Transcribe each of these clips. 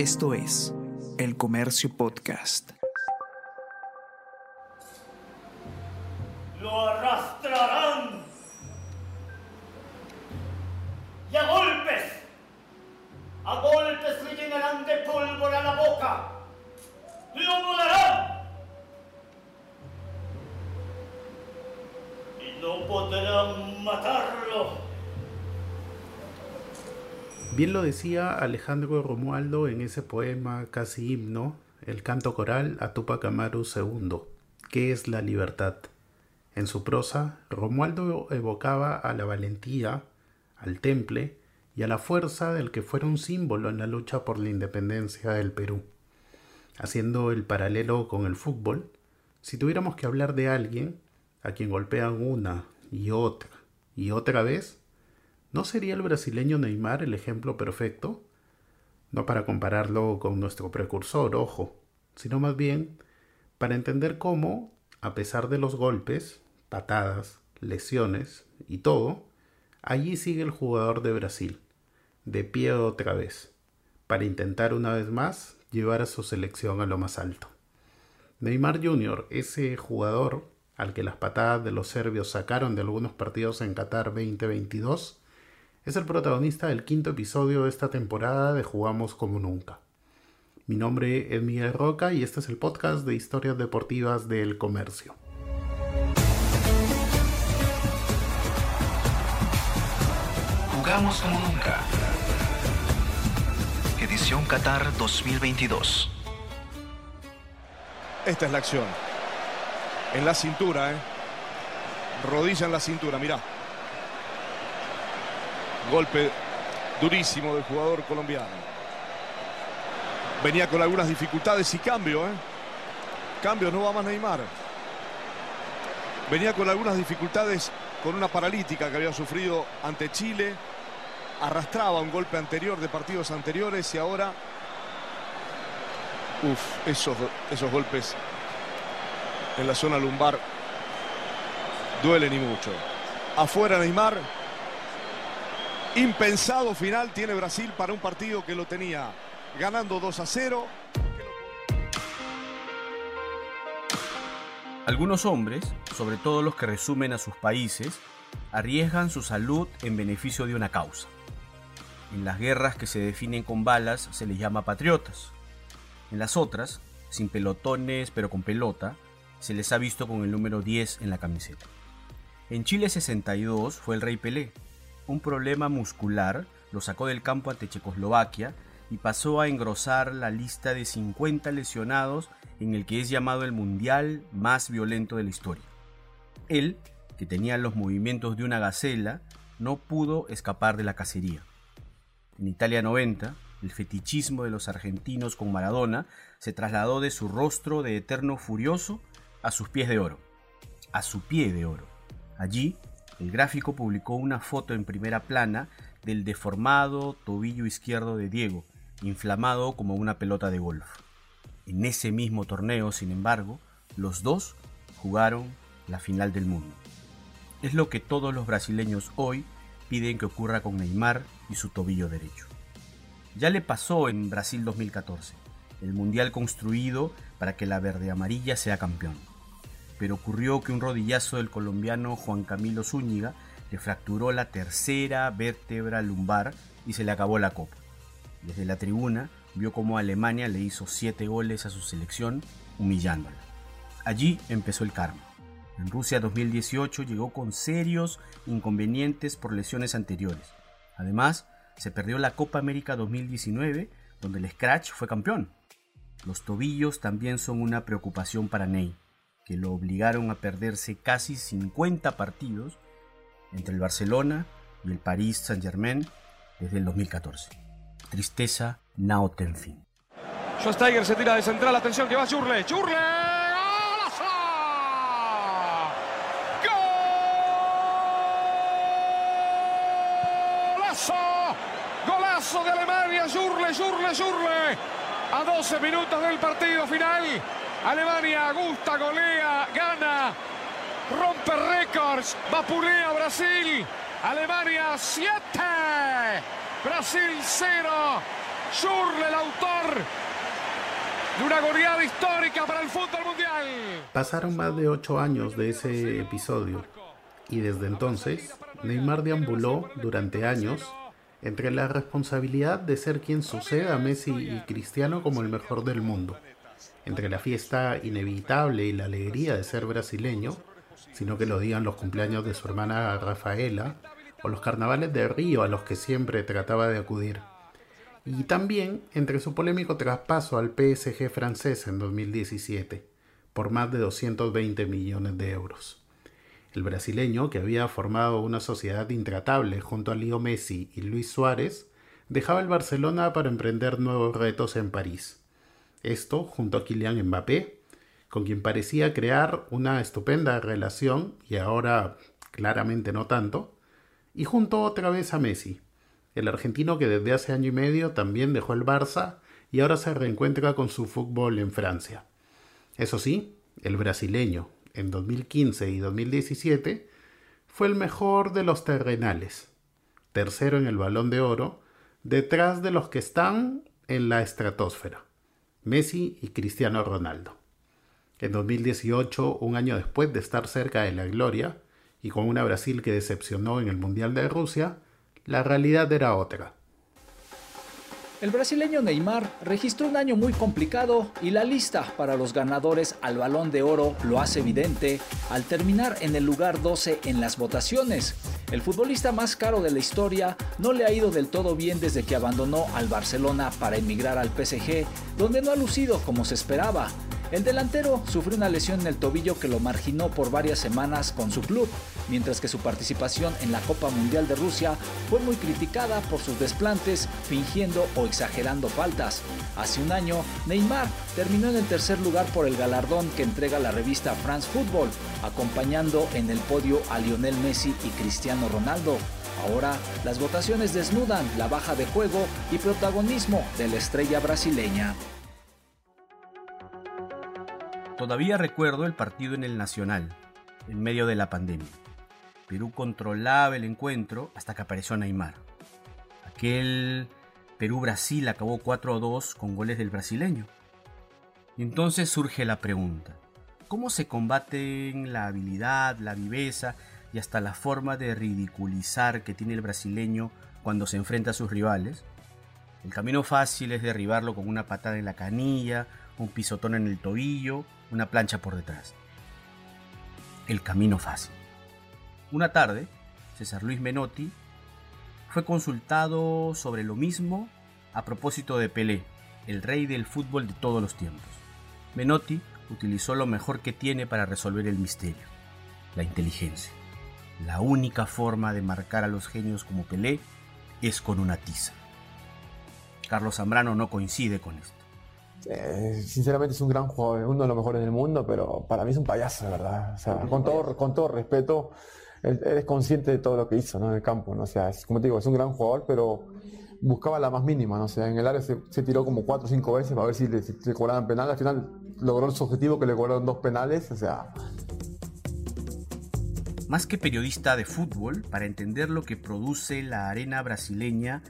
Esto es El Comercio Podcast. Lo arrastrarán. Y a golpes, a golpes le llenarán de pólvora la boca. Lo volarán. Y no podrán matarlo. Bien lo decía Alejandro Romualdo en ese poema casi himno, el canto coral a Tupac Amaru II, ¿Qué es la libertad? En su prosa, Romualdo evocaba a la valentía, al temple y a la fuerza del que fuera un símbolo en la lucha por la independencia del Perú. Haciendo el paralelo con el fútbol, si tuviéramos que hablar de alguien a quien golpean una y otra y otra vez, ¿No sería el brasileño Neymar el ejemplo perfecto? No para compararlo con nuestro precursor, ojo, sino más bien para entender cómo, a pesar de los golpes, patadas, lesiones y todo, allí sigue el jugador de Brasil, de pie otra vez, para intentar una vez más llevar a su selección a lo más alto. Neymar Jr., ese jugador al que las patadas de los serbios sacaron de algunos partidos en Qatar 2022, es el protagonista del quinto episodio de esta temporada de Jugamos como nunca. Mi nombre es Miguel Roca y este es el podcast de historias deportivas del comercio. Jugamos como nunca. Edición Qatar 2022. Esta es la acción. En la cintura, ¿eh? Rodilla en la cintura, mirá. Golpe durísimo del jugador colombiano. Venía con algunas dificultades y cambio, ¿eh? Cambio, no va más Neymar. Venía con algunas dificultades con una paralítica que había sufrido ante Chile. Arrastraba un golpe anterior de partidos anteriores y ahora... Uf, esos, esos golpes en la zona lumbar duelen y mucho. Afuera Neymar, Impensado final tiene Brasil para un partido que lo tenía ganando 2 a 0. Algunos hombres, sobre todo los que resumen a sus países, arriesgan su salud en beneficio de una causa. En las guerras que se definen con balas se les llama patriotas. En las otras, sin pelotones pero con pelota, se les ha visto con el número 10 en la camiseta. En Chile 62 fue el rey Pelé, un problema muscular lo sacó del campo ante Checoslovaquia y pasó a engrosar la lista de 50 lesionados en el que es llamado el mundial más violento de la historia. Él, que tenía los movimientos de una gacela, no pudo escapar de la cacería. En Italia 90, el fetichismo de los argentinos con Maradona se trasladó de su rostro de eterno furioso a sus pies de oro, a su pie de oro. Allí el gráfico publicó una foto en primera plana del deformado tobillo izquierdo de Diego, inflamado como una pelota de golf. En ese mismo torneo, sin embargo, los dos jugaron la final del mundo. Es lo que todos los brasileños hoy piden que ocurra con Neymar y su tobillo derecho. Ya le pasó en Brasil 2014, el mundial construido para que la verde amarilla sea campeón pero ocurrió que un rodillazo del colombiano Juan Camilo Zúñiga le fracturó la tercera vértebra lumbar y se le acabó la copa. Desde la tribuna vio cómo Alemania le hizo siete goles a su selección, humillándola. Allí empezó el karma. En Rusia 2018 llegó con serios inconvenientes por lesiones anteriores. Además, se perdió la Copa América 2019, donde el Scratch fue campeón. Los tobillos también son una preocupación para Ney que lo obligaron a perderse casi 50 partidos entre el Barcelona y el Paris Saint-Germain desde el 2014. Tristeza no ten fin. Schweinsteiger se tira de central, atención que va. ¡Golazo! ¡Golazo de Alemania! Churle, Churle, Churle. A 12 minutos del partido final. Alemania gusta, golea, gana, rompe récords, vapulea Brasil. Alemania 7, Brasil 0. Surle, el autor de una goleada histórica para el fútbol mundial. Pasaron más de ocho años de ese episodio y desde entonces Neymar deambuló durante años entre la responsabilidad de ser quien suceda a Messi y Cristiano como el mejor del mundo, entre la fiesta inevitable y la alegría de ser brasileño, sino que lo digan los cumpleaños de su hermana Rafaela o los carnavales de Río a los que siempre trataba de acudir. Y también entre su polémico traspaso al PSG francés en 2017, por más de 220 millones de euros. El brasileño, que había formado una sociedad intratable junto a Leo Messi y Luis Suárez, dejaba el Barcelona para emprender nuevos retos en París. Esto junto a Kylian Mbappé, con quien parecía crear una estupenda relación y ahora claramente no tanto, y junto otra vez a Messi, el argentino que desde hace año y medio también dejó el Barça y ahora se reencuentra con su fútbol en Francia. Eso sí, el brasileño, en 2015 y 2017, fue el mejor de los terrenales, tercero en el balón de oro, detrás de los que están en la estratosfera, Messi y Cristiano Ronaldo. En 2018, un año después de estar cerca de la gloria, y con una Brasil que decepcionó en el Mundial de Rusia, la realidad era otra. El brasileño Neymar registró un año muy complicado y la lista para los ganadores al balón de oro lo hace evidente al terminar en el lugar 12 en las votaciones. El futbolista más caro de la historia no le ha ido del todo bien desde que abandonó al Barcelona para emigrar al PSG, donde no ha lucido como se esperaba. El delantero sufrió una lesión en el tobillo que lo marginó por varias semanas con su club, mientras que su participación en la Copa Mundial de Rusia fue muy criticada por sus desplantes, fingiendo o exagerando faltas. Hace un año, Neymar terminó en el tercer lugar por el galardón que entrega la revista France Football, acompañando en el podio a Lionel Messi y Cristiano Ronaldo. Ahora, las votaciones desnudan la baja de juego y protagonismo de la estrella brasileña. Todavía recuerdo el partido en el Nacional, en medio de la pandemia. Perú controlaba el encuentro hasta que apareció Neymar. Aquel Perú-Brasil acabó 4 a 2 con goles del brasileño. Entonces surge la pregunta, ¿cómo se combaten la habilidad, la viveza y hasta la forma de ridiculizar que tiene el brasileño cuando se enfrenta a sus rivales? El camino fácil es derribarlo con una patada en la canilla, un pisotón en el tobillo una plancha por detrás. El camino fácil. Una tarde, César Luis Menotti fue consultado sobre lo mismo a propósito de Pelé, el rey del fútbol de todos los tiempos. Menotti utilizó lo mejor que tiene para resolver el misterio, la inteligencia. La única forma de marcar a los genios como Pelé es con una tiza. Carlos Zambrano no coincide con esto. Eh, sinceramente es un gran jugador, uno de los mejores del mundo, pero para mí es un payaso, de verdad. O sea, con todo, con todo respeto, él, es consciente de todo lo que hizo ¿no? en el campo. ¿no? O sea, es, como te digo, es un gran jugador, pero buscaba la más mínima. ¿no? O sea, en el área se, tiró como cuatro o cinco veces para ver si le, si cobraban penal. Al final logró su objetivo que le cobraron dos penales. O sea. Más que periodista de fútbol, para entender lo que produce la arena brasileña,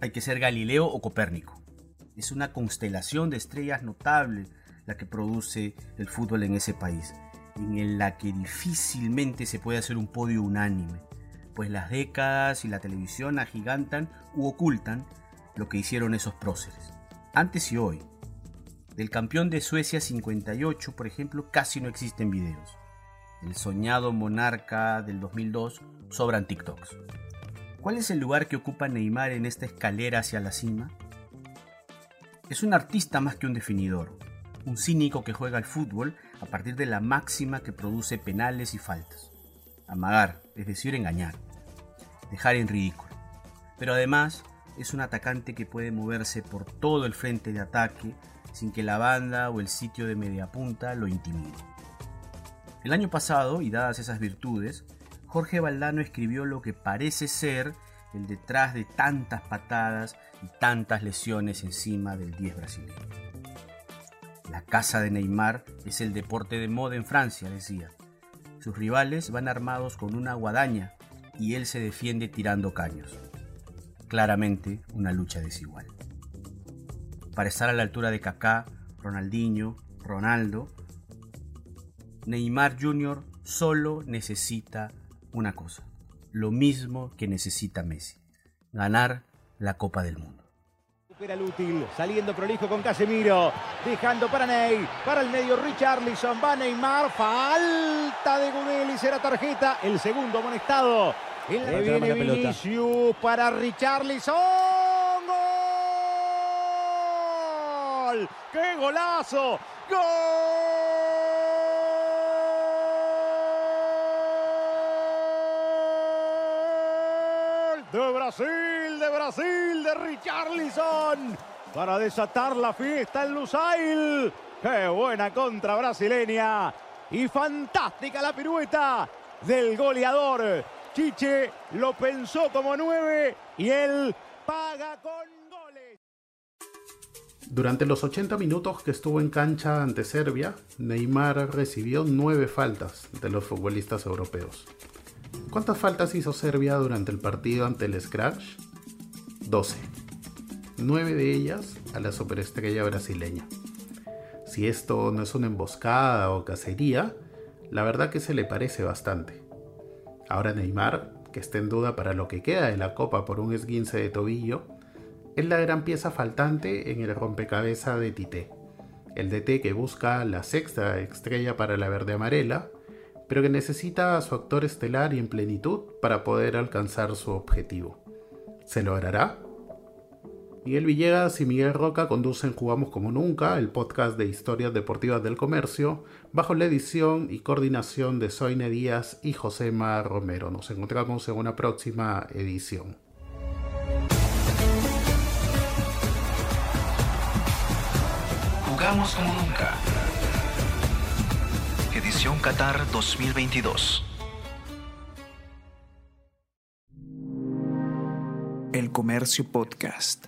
hay que ser Galileo o Copérnico. Es una constelación de estrellas notable la que produce el fútbol en ese país, en la que difícilmente se puede hacer un podio unánime, pues las décadas y la televisión agigantan u ocultan lo que hicieron esos próceres, antes y hoy. Del campeón de Suecia 58, por ejemplo, casi no existen videos. El soñado monarca del 2002 sobran TikToks. ¿Cuál es el lugar que ocupa Neymar en esta escalera hacia la cima? Es un artista más que un definidor, un cínico que juega al fútbol a partir de la máxima que produce penales y faltas. Amagar, es decir, engañar, dejar en ridículo. Pero además es un atacante que puede moverse por todo el frente de ataque sin que la banda o el sitio de media punta lo intimide. El año pasado, y dadas esas virtudes, Jorge Valdano escribió lo que parece ser el detrás de tantas patadas y tantas lesiones encima del 10 brasileño. La casa de Neymar es el deporte de moda en Francia, decía. Sus rivales van armados con una guadaña y él se defiende tirando caños. claramente una lucha desigual. Para estar a la altura de Kaká, Ronaldinho, Ronaldo, Neymar Jr. solo necesita una cosa, lo mismo que necesita Messi, ganar la Copa del Mundo. Recupera el útil, saliendo prolijo con Casemiro, dejando para Ney, para el medio Richarlison, va Neymar, falta de Gudel y será tarjeta, el segundo amonestado. En la viene Vinicius para Richarlison. ¡Gol! ¡Qué golazo! ¡Gol! De Brasil, de Brasil, de Richarlison. Para desatar la fiesta en Lusail. ¡Qué buena contra brasileña! Y fantástica la pirueta del goleador. Chiche lo pensó como nueve y él paga con goles. Durante los 80 minutos que estuvo en cancha ante Serbia, Neymar recibió nueve faltas de los futbolistas europeos. ¿Cuántas faltas hizo Serbia durante el partido ante el Scratch? 12. Nueve de ellas a la superestrella brasileña. Si esto no es una emboscada o cacería, la verdad que se le parece bastante. Ahora Neymar, que está en duda para lo que queda de la Copa por un esguince de tobillo, es la gran pieza faltante en el rompecabezas de Tite, el DT que busca la sexta estrella para la verde amarela, pero que necesita a su actor estelar y en plenitud para poder alcanzar su objetivo. ¿Se logrará? Miguel Villegas y Miguel Roca conducen Jugamos como Nunca, el podcast de historias deportivas del comercio, bajo la edición y coordinación de Soine Díaz y Josema Romero. Nos encontramos en una próxima edición. Jugamos como nunca. Edición Qatar 2022. El Comercio Podcast.